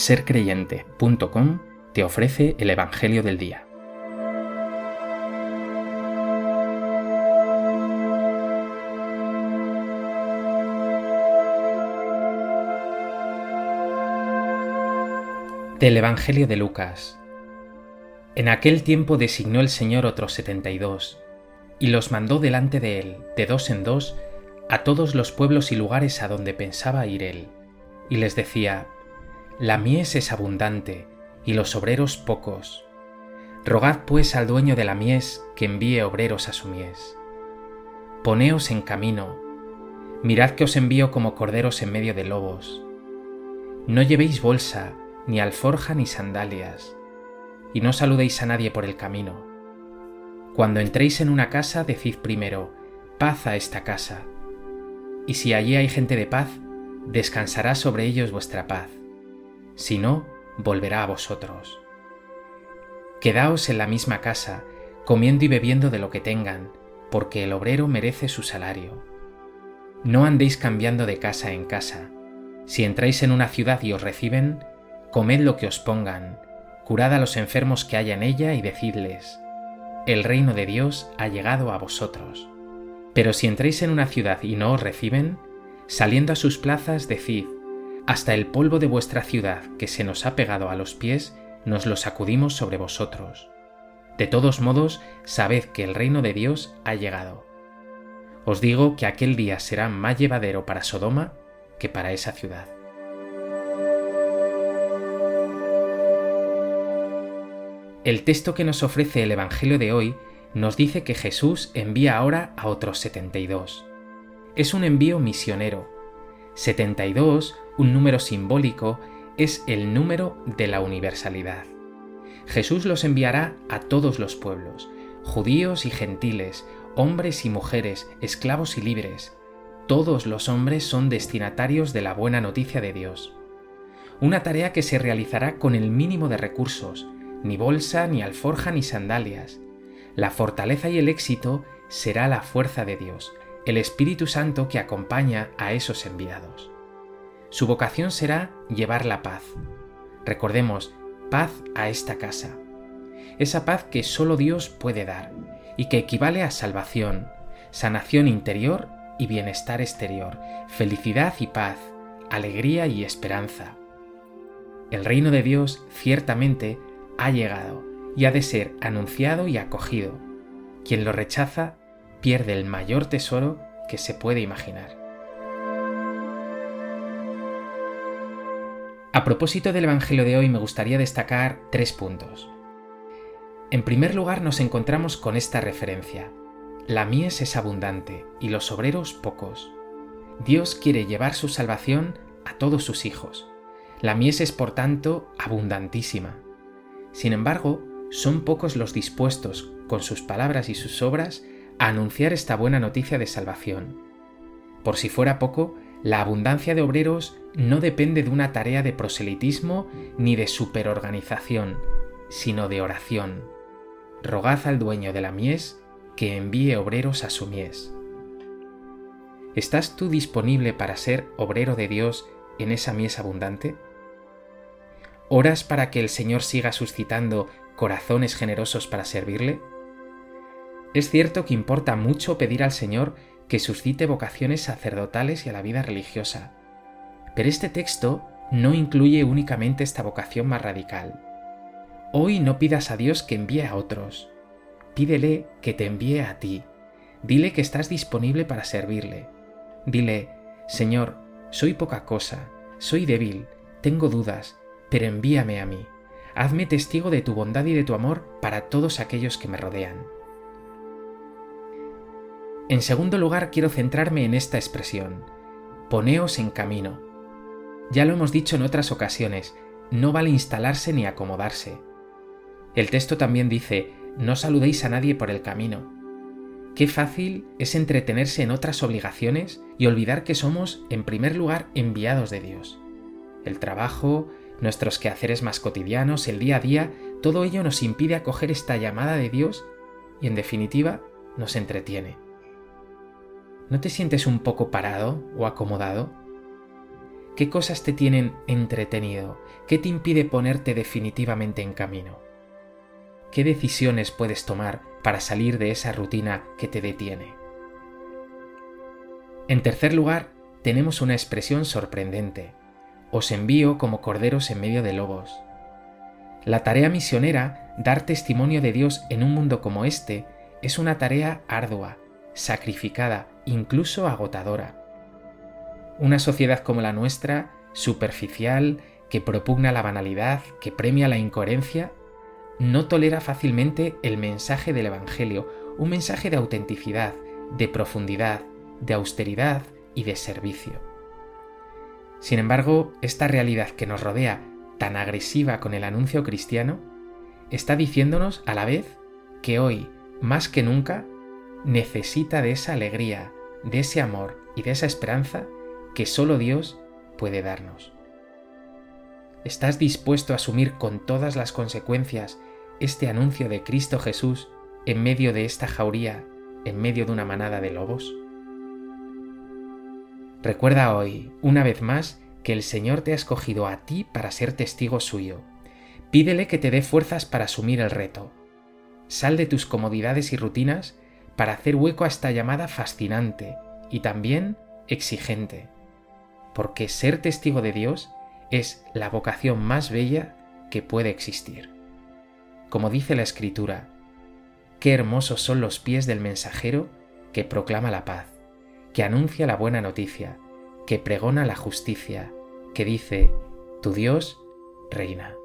sercreyente.com te ofrece el Evangelio del Día. Del Evangelio de Lucas. En aquel tiempo designó el Señor otros setenta y dos, y los mandó delante de él, de dos en dos, a todos los pueblos y lugares a donde pensaba ir él, y les decía, la mies es abundante y los obreros pocos. Rogad pues al dueño de la mies que envíe obreros a su mies. Poneos en camino, mirad que os envío como corderos en medio de lobos. No llevéis bolsa, ni alforja, ni sandalias, y no saludéis a nadie por el camino. Cuando entréis en una casa, decid primero, paz a esta casa. Y si allí hay gente de paz, descansará sobre ellos vuestra paz si no, volverá a vosotros. Quedaos en la misma casa, comiendo y bebiendo de lo que tengan, porque el obrero merece su salario. No andéis cambiando de casa en casa. Si entráis en una ciudad y os reciben, comed lo que os pongan, curad a los enfermos que haya en ella y decidles, el reino de Dios ha llegado a vosotros. Pero si entráis en una ciudad y no os reciben, saliendo a sus plazas decid, hasta el polvo de vuestra ciudad que se nos ha pegado a los pies, nos lo sacudimos sobre vosotros. De todos modos, sabed que el reino de Dios ha llegado. Os digo que aquel día será más llevadero para Sodoma que para esa ciudad. El texto que nos ofrece el Evangelio de hoy nos dice que Jesús envía ahora a otros 72. Es un envío misionero. 72 un número simbólico, es el número de la universalidad. Jesús los enviará a todos los pueblos, judíos y gentiles, hombres y mujeres, esclavos y libres. Todos los hombres son destinatarios de la buena noticia de Dios. Una tarea que se realizará con el mínimo de recursos, ni bolsa, ni alforja, ni sandalias. La fortaleza y el éxito será la fuerza de Dios, el Espíritu Santo que acompaña a esos enviados. Su vocación será llevar la paz. Recordemos, paz a esta casa. Esa paz que solo Dios puede dar y que equivale a salvación, sanación interior y bienestar exterior, felicidad y paz, alegría y esperanza. El reino de Dios ciertamente ha llegado y ha de ser anunciado y acogido. Quien lo rechaza pierde el mayor tesoro que se puede imaginar. A propósito del Evangelio de hoy me gustaría destacar tres puntos. En primer lugar nos encontramos con esta referencia. La mies es abundante y los obreros pocos. Dios quiere llevar su salvación a todos sus hijos. La mies es por tanto abundantísima. Sin embargo, son pocos los dispuestos, con sus palabras y sus obras, a anunciar esta buena noticia de salvación. Por si fuera poco, la abundancia de obreros no depende de una tarea de proselitismo ni de superorganización, sino de oración. Rogad al dueño de la mies que envíe obreros a su mies. ¿Estás tú disponible para ser obrero de Dios en esa mies abundante? ¿Oras para que el Señor siga suscitando corazones generosos para servirle? Es cierto que importa mucho pedir al Señor que suscite vocaciones sacerdotales y a la vida religiosa. Pero este texto no incluye únicamente esta vocación más radical. Hoy no pidas a Dios que envíe a otros, pídele que te envíe a ti. Dile que estás disponible para servirle. Dile, Señor, soy poca cosa, soy débil, tengo dudas, pero envíame a mí. Hazme testigo de tu bondad y de tu amor para todos aquellos que me rodean. En segundo lugar, quiero centrarme en esta expresión. Poneos en camino. Ya lo hemos dicho en otras ocasiones, no vale instalarse ni acomodarse. El texto también dice, no saludéis a nadie por el camino. Qué fácil es entretenerse en otras obligaciones y olvidar que somos, en primer lugar, enviados de Dios. El trabajo, nuestros quehaceres más cotidianos, el día a día, todo ello nos impide acoger esta llamada de Dios y, en definitiva, nos entretiene. ¿No te sientes un poco parado o acomodado? ¿Qué cosas te tienen entretenido? ¿Qué te impide ponerte definitivamente en camino? ¿Qué decisiones puedes tomar para salir de esa rutina que te detiene? En tercer lugar, tenemos una expresión sorprendente. Os envío como corderos en medio de lobos. La tarea misionera, dar testimonio de Dios en un mundo como este, es una tarea ardua, sacrificada, incluso agotadora. Una sociedad como la nuestra, superficial, que propugna la banalidad, que premia la incoherencia, no tolera fácilmente el mensaje del Evangelio, un mensaje de autenticidad, de profundidad, de austeridad y de servicio. Sin embargo, esta realidad que nos rodea, tan agresiva con el anuncio cristiano, está diciéndonos a la vez que hoy, más que nunca, necesita de esa alegría, de ese amor y de esa esperanza que solo Dios puede darnos. ¿Estás dispuesto a asumir con todas las consecuencias este anuncio de Cristo Jesús en medio de esta jauría, en medio de una manada de lobos? Recuerda hoy, una vez más, que el Señor te ha escogido a ti para ser testigo suyo. Pídele que te dé fuerzas para asumir el reto. Sal de tus comodidades y rutinas para hacer hueco a esta llamada fascinante y también exigente porque ser testigo de Dios es la vocación más bella que puede existir. Como dice la Escritura, qué hermosos son los pies del mensajero que proclama la paz, que anuncia la buena noticia, que pregona la justicia, que dice, tu Dios reina.